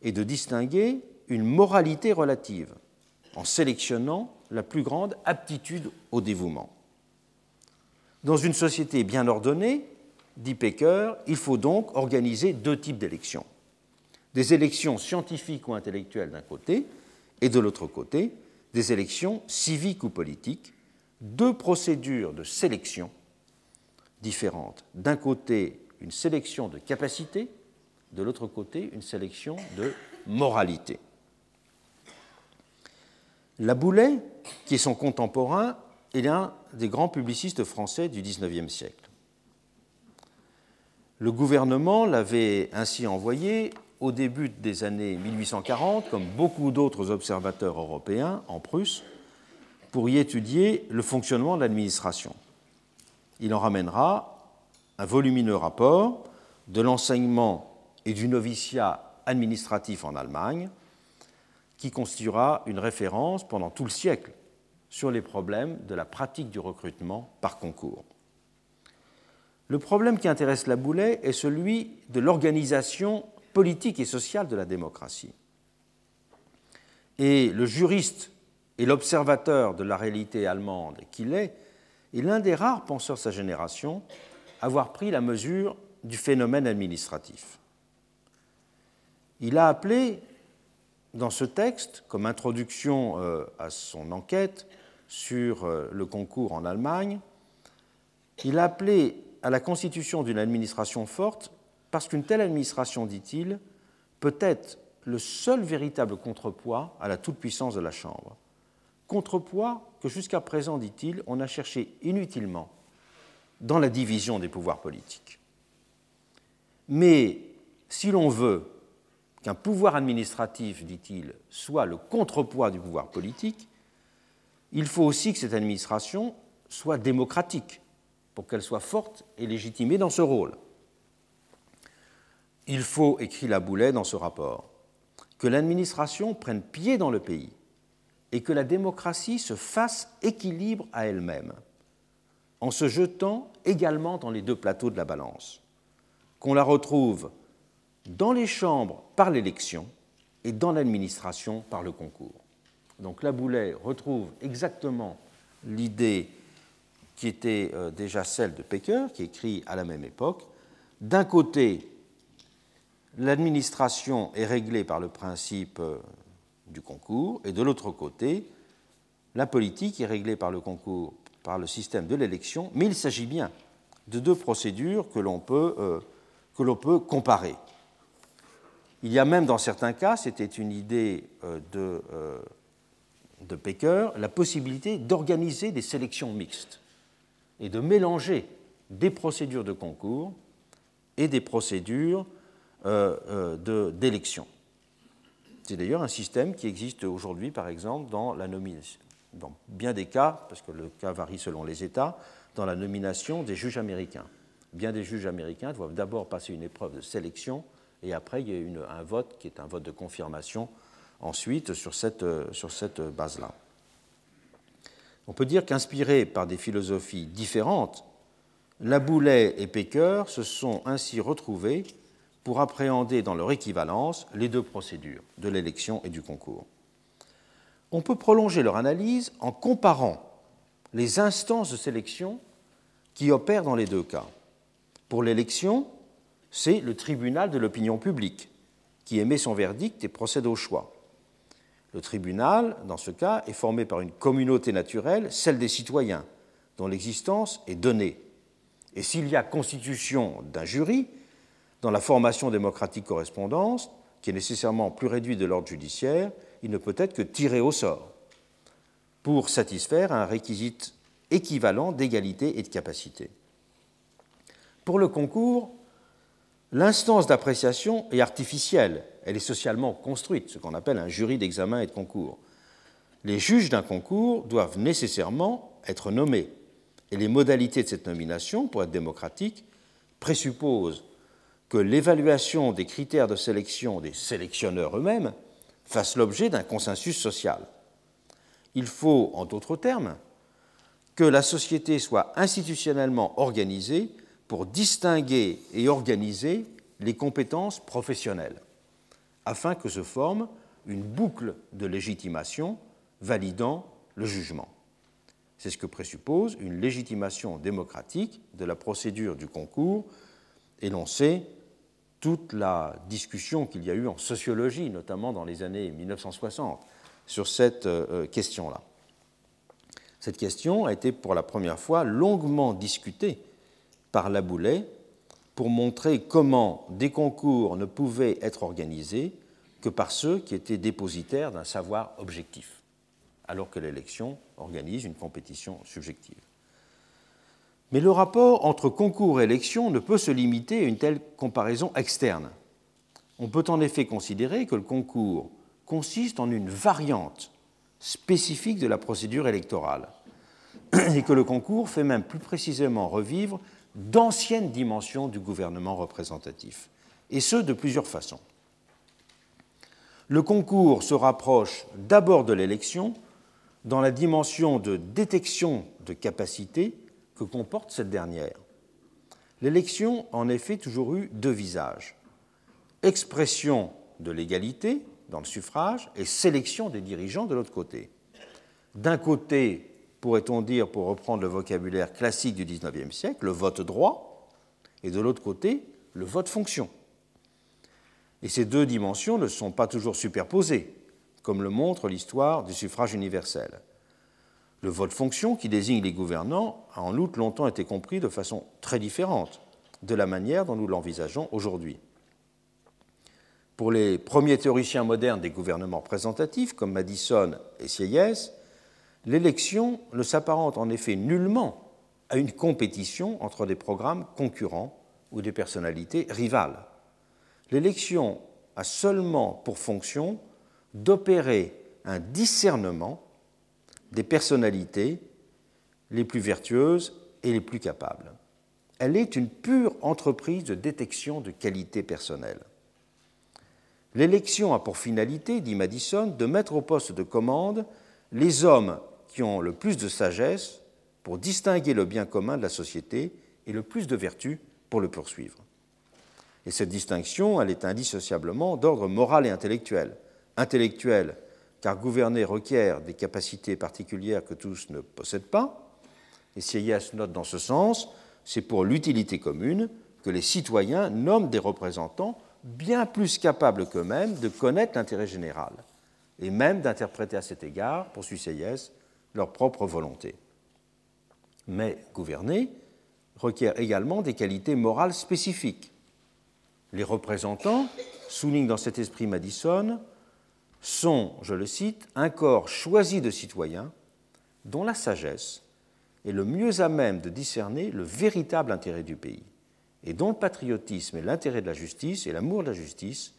et de distinguer une moralité relative, en sélectionnant la plus grande aptitude au dévouement. Dans une société bien ordonnée, dit Pecker, il faut donc organiser deux types d'élections. Des élections scientifiques ou intellectuelles d'un côté, et de l'autre côté, des élections civiques ou politiques, deux procédures de sélection différentes. D'un côté, une sélection de capacité, de l'autre côté, une sélection de moralité. Laboulet, qui est son contemporain, est l'un des grands publicistes français du XIXe siècle. Le gouvernement l'avait ainsi envoyé au début des années 1840, comme beaucoup d'autres observateurs européens en Prusse, pour y étudier le fonctionnement de l'administration. Il en ramènera un volumineux rapport de l'enseignement et du noviciat administratif en Allemagne, qui constituera une référence pendant tout le siècle sur les problèmes de la pratique du recrutement par concours. Le problème qui intéresse la Boulet est celui de l'organisation politique et sociale de la démocratie. Et le juriste et l'observateur de la réalité allemande qu'il est, est l'un des rares penseurs de sa génération à avoir pris la mesure du phénomène administratif. Il a appelé dans ce texte, comme introduction euh, à son enquête sur euh, le concours en Allemagne, il a appelé à la constitution d'une administration forte parce qu'une telle administration, dit-il, peut être le seul véritable contrepoids à la toute-puissance de la Chambre. Contrepoids que jusqu'à présent, dit-il, on a cherché inutilement dans la division des pouvoirs politiques. Mais si l'on veut qu'un pouvoir administratif, dit-il, soit le contrepoids du pouvoir politique, il faut aussi que cette administration soit démocratique, pour qu'elle soit forte et légitimée dans ce rôle. Il faut, écrit Laboulet dans ce rapport, que l'administration prenne pied dans le pays et que la démocratie se fasse équilibre à elle-même, en se jetant également dans les deux plateaux de la balance, qu'on la retrouve dans les chambres par l'élection et dans l'administration par le concours. Donc Laboulet retrouve exactement l'idée qui était euh, déjà celle de Pecker, qui écrit à la même époque. D'un côté, l'administration est réglée par le principe euh, du concours, et de l'autre côté, la politique est réglée par le concours, par le système de l'élection, mais il s'agit bien de deux procédures que l'on peut, euh, que l'on peut comparer. Il y a même dans certains cas, c'était une idée de, de Pecker, la possibilité d'organiser des sélections mixtes et de mélanger des procédures de concours et des procédures euh, euh, d'élection. C'est d'ailleurs un système qui existe aujourd'hui, par exemple, dans la nomination, dans bien des cas, parce que le cas varie selon les États, dans la nomination des juges américains. Bien des juges américains doivent d'abord passer une épreuve de sélection et après il y a une, un vote qui est un vote de confirmation ensuite sur cette, sur cette base-là. On peut dire qu'inspirés par des philosophies différentes, Laboulet et Pecker se sont ainsi retrouvés pour appréhender dans leur équivalence les deux procédures, de l'élection et du concours. On peut prolonger leur analyse en comparant les instances de sélection qui opèrent dans les deux cas. Pour l'élection, c'est le tribunal de l'opinion publique qui émet son verdict et procède au choix. Le tribunal, dans ce cas, est formé par une communauté naturelle, celle des citoyens, dont l'existence est donnée. Et s'il y a constitution d'un jury, dans la formation démocratique correspondance, qui est nécessairement plus réduite de l'ordre judiciaire, il ne peut être que tiré au sort pour satisfaire un réquisite équivalent d'égalité et de capacité. Pour le concours, l'instance d'appréciation est artificielle elle est socialement construite, ce qu'on appelle un jury d'examen et de concours. Les juges d'un concours doivent nécessairement être nommés, et les modalités de cette nomination, pour être démocratiques, présupposent que l'évaluation des critères de sélection des sélectionneurs eux-mêmes fasse l'objet d'un consensus social. Il faut, en d'autres termes, que la société soit institutionnellement organisée pour distinguer et organiser les compétences professionnelles afin que se forme une boucle de légitimation validant le jugement. C'est ce que présuppose une légitimation démocratique de la procédure du concours, et l'on sait toute la discussion qu'il y a eu en sociologie, notamment dans les années 1960, sur cette euh, question-là. Cette question a été pour la première fois longuement discutée par Laboulet pour montrer comment des concours ne pouvaient être organisés que par ceux qui étaient dépositaires d'un savoir objectif, alors que l'élection organise une compétition subjective. Mais le rapport entre concours et élection ne peut se limiter à une telle comparaison externe. On peut en effet considérer que le concours consiste en une variante spécifique de la procédure électorale et que le concours fait même plus précisément revivre d'anciennes dimensions du gouvernement représentatif, et ce de plusieurs façons. Le concours se rapproche d'abord de l'élection dans la dimension de détection de capacité que comporte cette dernière. L'élection en effet toujours eu deux visages. Expression de l'égalité dans le suffrage et sélection des dirigeants de l'autre côté. D'un côté, pourrait-on dire, pour reprendre le vocabulaire classique du XIXe siècle, le vote droit, et de l'autre côté, le vote fonction. Et ces deux dimensions ne sont pas toujours superposées, comme le montre l'histoire du suffrage universel. Le vote fonction, qui désigne les gouvernants, a en outre longtemps été compris de façon très différente de la manière dont nous l'envisageons aujourd'hui. Pour les premiers théoriciens modernes des gouvernements représentatifs, comme Madison et Sieyès, l'élection ne s'apparente en effet nullement à une compétition entre des programmes concurrents ou des personnalités rivales. L'élection a seulement pour fonction d'opérer un discernement des personnalités les plus vertueuses et les plus capables. Elle est une pure entreprise de détection de qualité personnelle. L'élection a pour finalité, dit Madison, de mettre au poste de commande les hommes qui ont le plus de sagesse pour distinguer le bien commun de la société et le plus de vertu pour le poursuivre. Et cette distinction, elle est indissociablement d'ordre moral et intellectuel. Intellectuel, car gouverner requiert des capacités particulières que tous ne possèdent pas. Et Sieyès note dans ce sens, c'est pour l'utilité commune que les citoyens nomment des représentants bien plus capables qu'eux-mêmes de connaître l'intérêt général, et même d'interpréter à cet égard, poursuit Sieyès, leur propre volonté. Mais gouverner requiert également des qualités morales spécifiques. Les représentants, souligne dans cet esprit Madison, sont, je le cite, un corps choisi de citoyens dont la sagesse est le mieux à même de discerner le véritable intérêt du pays et dont le patriotisme et l'intérêt de la justice et l'amour de la justice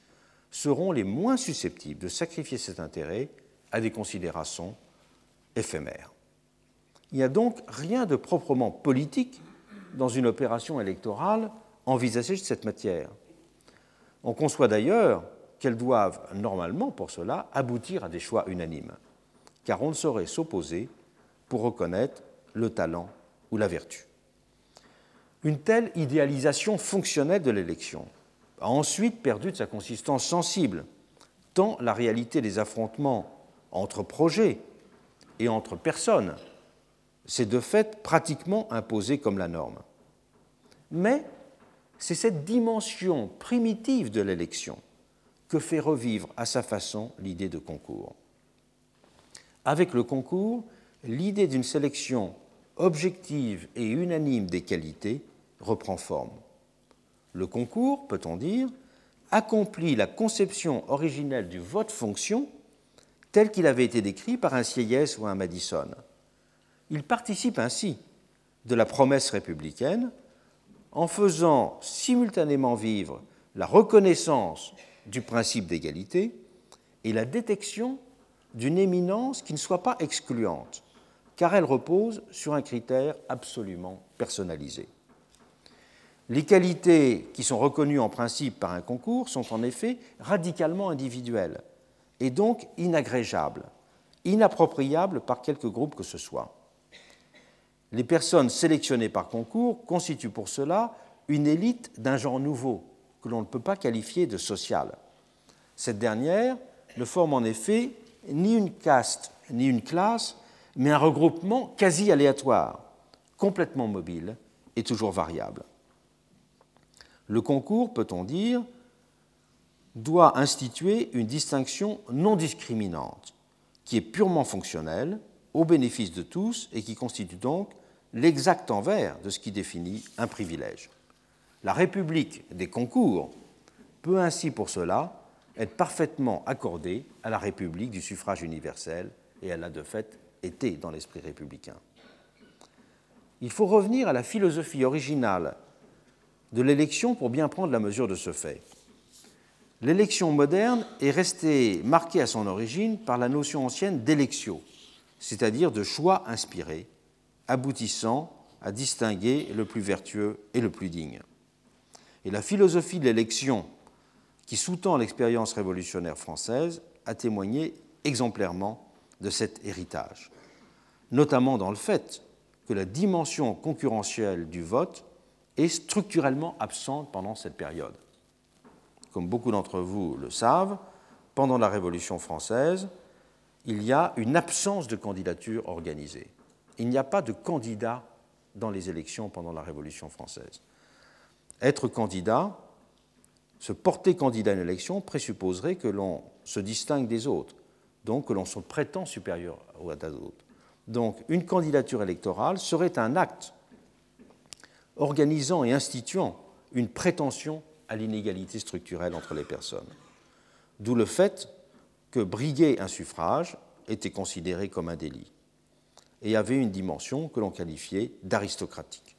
seront les moins susceptibles de sacrifier cet intérêt à des considérations éphémères. Il n'y a donc rien de proprement politique dans une opération électorale envisagée de cette matière. On conçoit d'ailleurs qu'elles doivent normalement, pour cela, aboutir à des choix unanimes, car on ne saurait s'opposer pour reconnaître le talent ou la vertu. Une telle idéalisation fonctionnelle de l'élection a ensuite perdu de sa consistance sensible, tant la réalité des affrontements entre projets et entre personnes s'est de fait pratiquement imposée comme la norme. Mais c'est cette dimension primitive de l'élection que fait revivre à sa façon l'idée de concours. Avec le concours, l'idée d'une sélection objective et unanime des qualités reprend forme. Le concours, peut-on dire, accomplit la conception originelle du vote-fonction tel qu'il avait été décrit par un Sieyès ou un Madison. Il participe ainsi de la promesse républicaine en faisant simultanément vivre la reconnaissance du principe d'égalité et la détection d'une éminence qui ne soit pas excluante, car elle repose sur un critère absolument personnalisé. Les qualités qui sont reconnues en principe par un concours sont en effet radicalement individuelles et donc inagrégeables, inappropriables par quelque groupe que ce soit. Les personnes sélectionnées par concours constituent pour cela une élite d'un genre nouveau, que l'on ne peut pas qualifier de social. Cette dernière ne forme en effet ni une caste ni une classe, mais un regroupement quasi aléatoire, complètement mobile et toujours variable. Le concours, peut-on dire, doit instituer une distinction non discriminante, qui est purement fonctionnelle, au bénéfice de tous et qui constitue donc l'exact envers de ce qui définit un privilège. La République des concours peut ainsi pour cela être parfaitement accordée à la République du suffrage universel, et elle a de fait été dans l'esprit républicain. Il faut revenir à la philosophie originale de l'élection pour bien prendre la mesure de ce fait. L'élection moderne est restée marquée à son origine par la notion ancienne d'électio, c'est-à-dire de choix inspiré, aboutissant à distinguer le plus vertueux et le plus digne. Et la philosophie de l'élection qui sous-tend l'expérience révolutionnaire française a témoigné exemplairement de cet héritage, notamment dans le fait que la dimension concurrentielle du vote est structurellement absente pendant cette période. Comme beaucoup d'entre vous le savent, pendant la Révolution française, il y a une absence de candidature organisée. Il n'y a pas de candidat dans les élections pendant la Révolution française. Être candidat, se porter candidat à une élection présupposerait que l'on se distingue des autres, donc que l'on se prétend supérieur aux autres. Donc une candidature électorale serait un acte organisant et instituant une prétention à l'inégalité structurelle entre les personnes. D'où le fait que briguer un suffrage était considéré comme un délit et avait une dimension que l'on qualifiait d'aristocratique.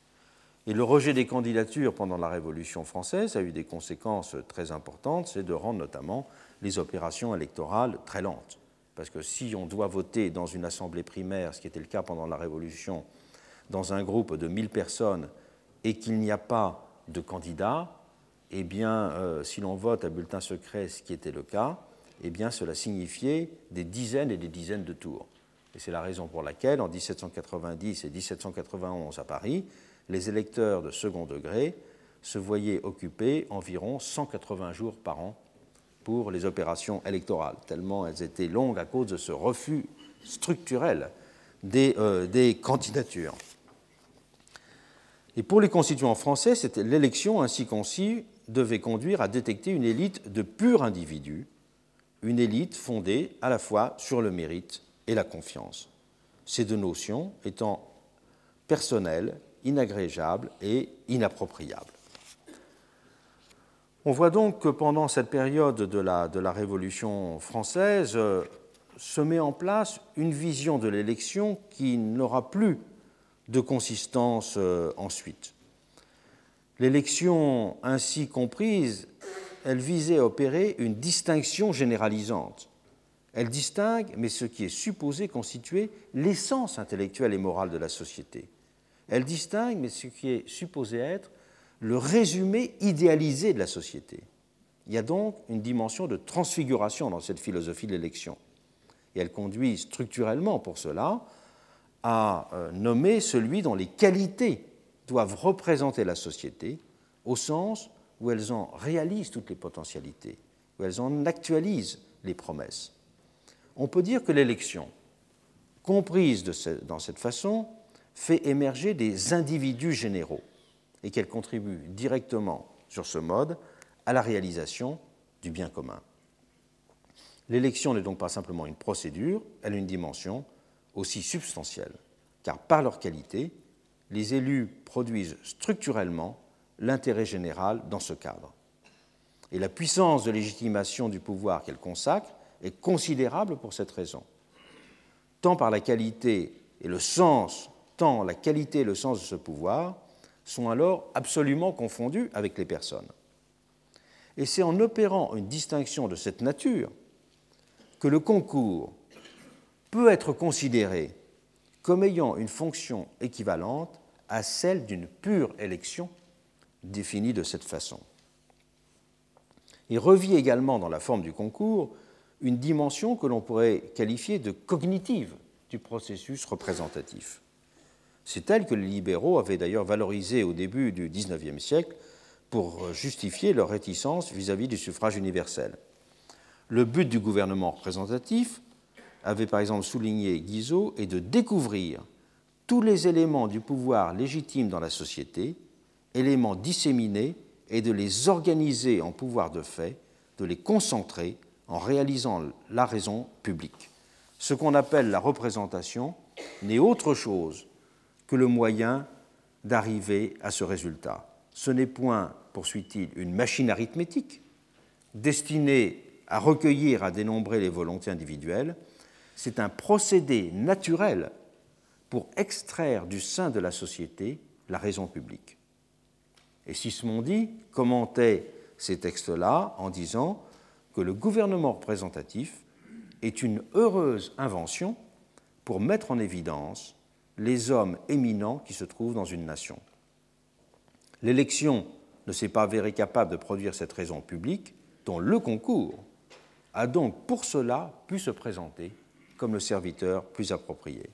Et le rejet des candidatures pendant la Révolution française a eu des conséquences très importantes, c'est de rendre notamment les opérations électorales très lentes. Parce que si on doit voter dans une assemblée primaire, ce qui était le cas pendant la Révolution, dans un groupe de 1000 personnes, et qu'il n'y a pas de candidat, eh bien, euh, si l'on vote à bulletin secret, ce qui était le cas, eh bien, cela signifiait des dizaines et des dizaines de tours. Et c'est la raison pour laquelle, en 1790 et 1791 à Paris, les électeurs de second degré se voyaient occuper environ 180 jours par an pour les opérations électorales, tellement elles étaient longues à cause de ce refus structurel des, euh, candidatures. Et pour les constituants français, l'élection ainsi conçue devait conduire à détecter une élite de purs individus, une élite fondée à la fois sur le mérite et la confiance, ces deux notions étant personnelles, inagrégeables et inappropriables. On voit donc que pendant cette période de la, Révolution française euh, se met en place une vision de l'élection qui n'aura plus de consistance euh, ensuite. L'élection ainsi comprise, elle visait à opérer une distinction généralisante. Elle distingue, mais ce qui est supposé constituer l'essence intellectuelle et morale de la société. Elle distingue, mais ce qui est supposé être le résumé idéalisé de la société. Il y a donc une dimension de transfiguration dans cette philosophie de l'élection. Et elle conduit structurellement pour cela à euh, nommer celui dont les qualités doivent représenter la société au sens où elles en réalisent toutes les potentialités, où elles en actualisent les promesses. On peut dire que l'élection, comprise de dans cette façon, fait émerger des individus généraux et qu'elle contribue directement sur ce mode à la réalisation du bien commun. L'élection n'est donc pas simplement une procédure, elle a une dimension aussi substantielle, car par leur qualité, les élus produisent structurellement l'intérêt général dans ce cadre. Et la puissance de légitimation du pouvoir qu'elle consacre est considérable pour cette raison, tant par la qualité et le sens, tant la qualité et le sens de ce pouvoir sont alors absolument confondus avec les personnes. Et c'est en opérant une distinction de cette nature que le concours peut être considéré comme ayant une fonction équivalente à celle d'une pure élection définie de cette façon. Il revit également dans la forme du concours une dimension que l'on pourrait qualifier de cognitive du processus représentatif. C'est elle que les libéraux avaient d'ailleurs valorisée au début du XIXe siècle pour justifier leur réticence vis-à-vis du suffrage universel. Le but du gouvernement représentatif, avait par exemple souligné Guizot, est de découvrir tous les éléments du pouvoir légitime dans la société, éléments disséminés, et de les organiser en pouvoir de fait, de les concentrer en réalisant la raison publique. Ce qu'on appelle la représentation n'est autre chose que le moyen d'arriver à ce résultat. Ce n'est point, poursuit-il, une machine arithmétique destinée à recueillir, à dénombrer les volontés individuelles, c'est un procédé naturel pour extraire du sein de la société la raison publique. Et Sismondi commentait ces textes-là en disant que le gouvernement représentatif est une heureuse invention pour mettre en évidence les hommes éminents qui se trouvent dans une nation. L'élection ne s'est pas avérée capable de produire cette raison publique dont le concours a donc pour cela pu se présenter comme le serviteur plus approprié.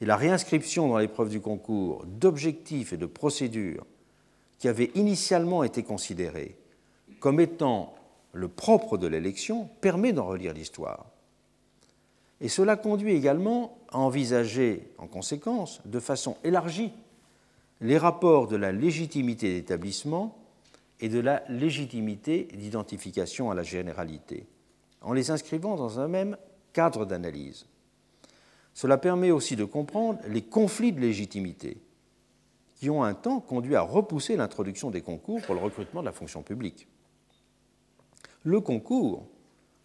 Et la réinscription dans l'épreuve du concours d'objectifs et de procédures qui avaient initialement été considérés comme étant le propre de l'élection permet d'en relire l'histoire. Et cela conduit également à envisager, en conséquence, de façon élargie, les rapports de la légitimité d'établissement et de la légitimité d'identification à la généralité, en les inscrivant dans un même cadre d'analyse. Cela permet aussi de comprendre les conflits de légitimité qui ont un temps conduit à repousser l'introduction des concours pour le recrutement de la fonction publique. Le concours,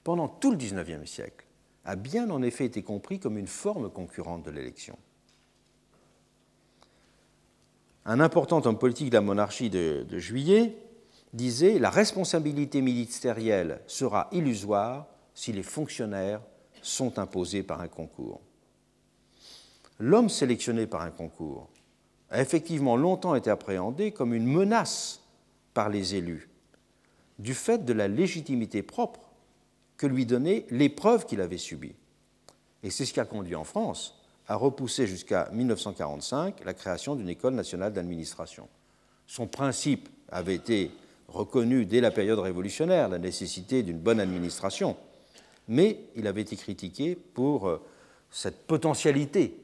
pendant tout le XIXe siècle, a bien en effet été compris comme une forme concurrente de l'élection. Un important homme politique de la monarchie de, de juillet disait La responsabilité ministérielle sera illusoire si les fonctionnaires sont imposés par un concours. L'homme sélectionné par un concours a effectivement longtemps été appréhendé comme une menace par les élus, du fait de la légitimité propre que lui donnait l'épreuve qu'il avait subie. Et c'est ce qui a conduit en France à repousser jusqu'à 1945 la création d'une école nationale d'administration. Son principe avait été reconnu dès la période révolutionnaire, la nécessité d'une bonne administration, mais il avait été critiqué pour euh, cette potentialité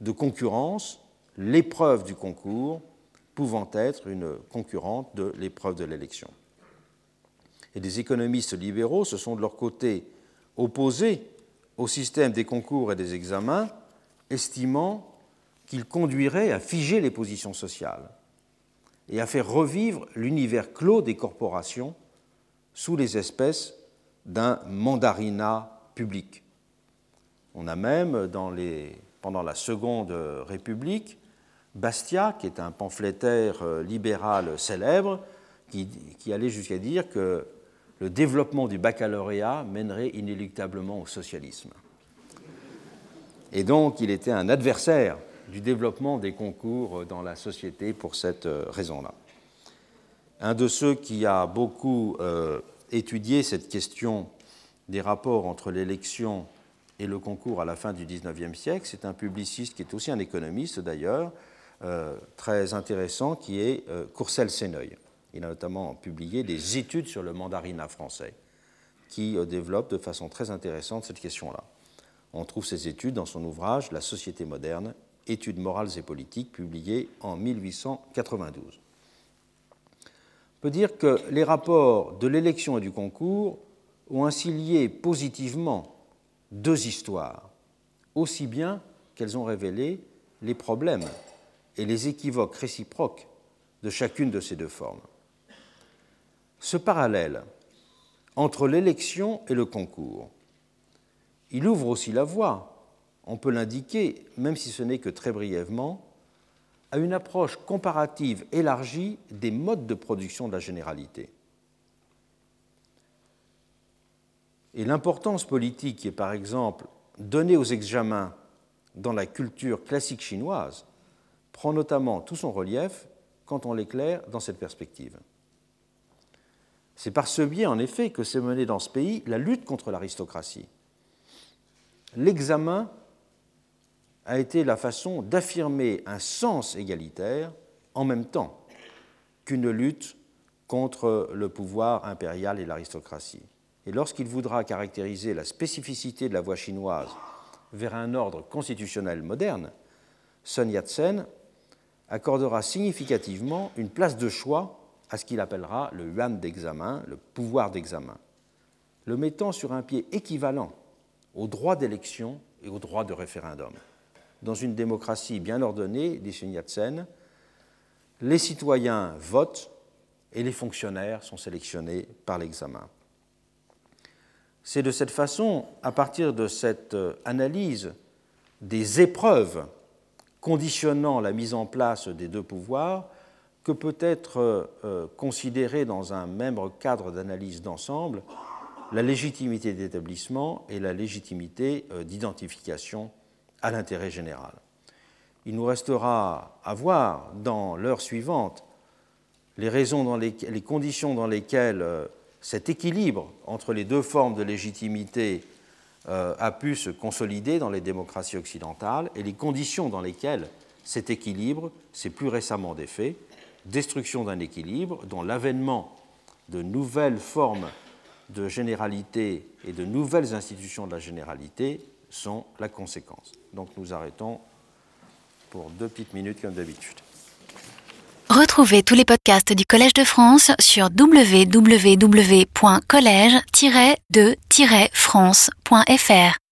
de concurrence, l'épreuve du concours pouvant être une concurrente de l'épreuve de l'élection. Et des économistes libéraux se sont de leur côté opposés au système des concours et des examens, estimant qu'il conduirait à figer les positions sociales et à faire revivre l'univers clos des corporations sous les espèces d'un mandarinat public. On a même, pendant la Seconde République, Bastia, qui est un pamphlétaire euh, libéral célèbre, qui, qui allait jusqu'à dire que le développement du baccalauréat mènerait inéluctablement au socialisme. Et donc, il était un adversaire du développement des concours dans la société pour cette euh, raison-là. Un de ceux qui a beaucoup euh, étudié cette question des rapports entre l'élection et le concours à la fin du XIXe siècle, c'est un publiciste qui est aussi un économiste d'ailleurs, euh, très intéressant, qui est Courcelles-Séneuil. Il a notamment publié des études sur le mandarinat français qui développent de façon très intéressante cette question-là. On trouve ces études dans son ouvrage La société moderne Études morales et politiques, publié en 1892. Peut dire que les rapports de l'élection et du concours ont ainsi lié positivement deux histoires, aussi bien qu'elles ont révélé les problèmes et les équivoques réciproques de chacune de ces deux formes. Ce parallèle entre l'élection et le concours, il ouvre aussi la voie on peut l'indiquer, même si ce n'est que très brièvement, à une approche comparative élargie des modes de production de la généralité. Et l'importance politique qui est par exemple donnée aux examens dans la culture classique chinoise prend notamment tout son relief quand on l'éclaire dans cette perspective. C'est par ce biais, en effet, que s'est menée dans ce pays la lutte contre l'aristocratie. L'examen a été la façon d'affirmer un sens égalitaire en même temps qu'une lutte contre le pouvoir impérial et l'aristocratie. Et lorsqu'il voudra caractériser la spécificité de la voie chinoise vers un ordre constitutionnel moderne, Sun Yat-sen accordera significativement une place de choix à ce qu'il appellera le yuan d'examen, le pouvoir d'examen, le mettant sur un pied équivalent au droit d'élection et au droit de référendum dans une démocratie bien ordonnée, dit Sun les citoyens votent et les fonctionnaires sont sélectionnés par l'examen. C'est de cette façon, à partir de cette euh, analyse des épreuves conditionnant la mise en place des deux pouvoirs, que peut être euh, considérée dans un même cadre d'analyse d'ensemble la légitimité d'établissement et la légitimité euh, d'identification à l'intérêt général. Il nous restera à voir dans l'heure suivante les, raisons dans les, conditions dans lesquelles euh, cet équilibre entre les deux formes de légitimité euh, a pu se consolider dans les démocraties occidentales et les conditions dans lesquelles cet équilibre s'est plus récemment défait, destruction d'un équilibre dont l'avènement de nouvelles formes de généralité et de nouvelles institutions de la généralité sont la conséquence. Donc nous arrêtons pour deux petites minutes comme d'habitude. Retrouvez tous les podcasts du Collège de France sur www.collège-de-france.fr.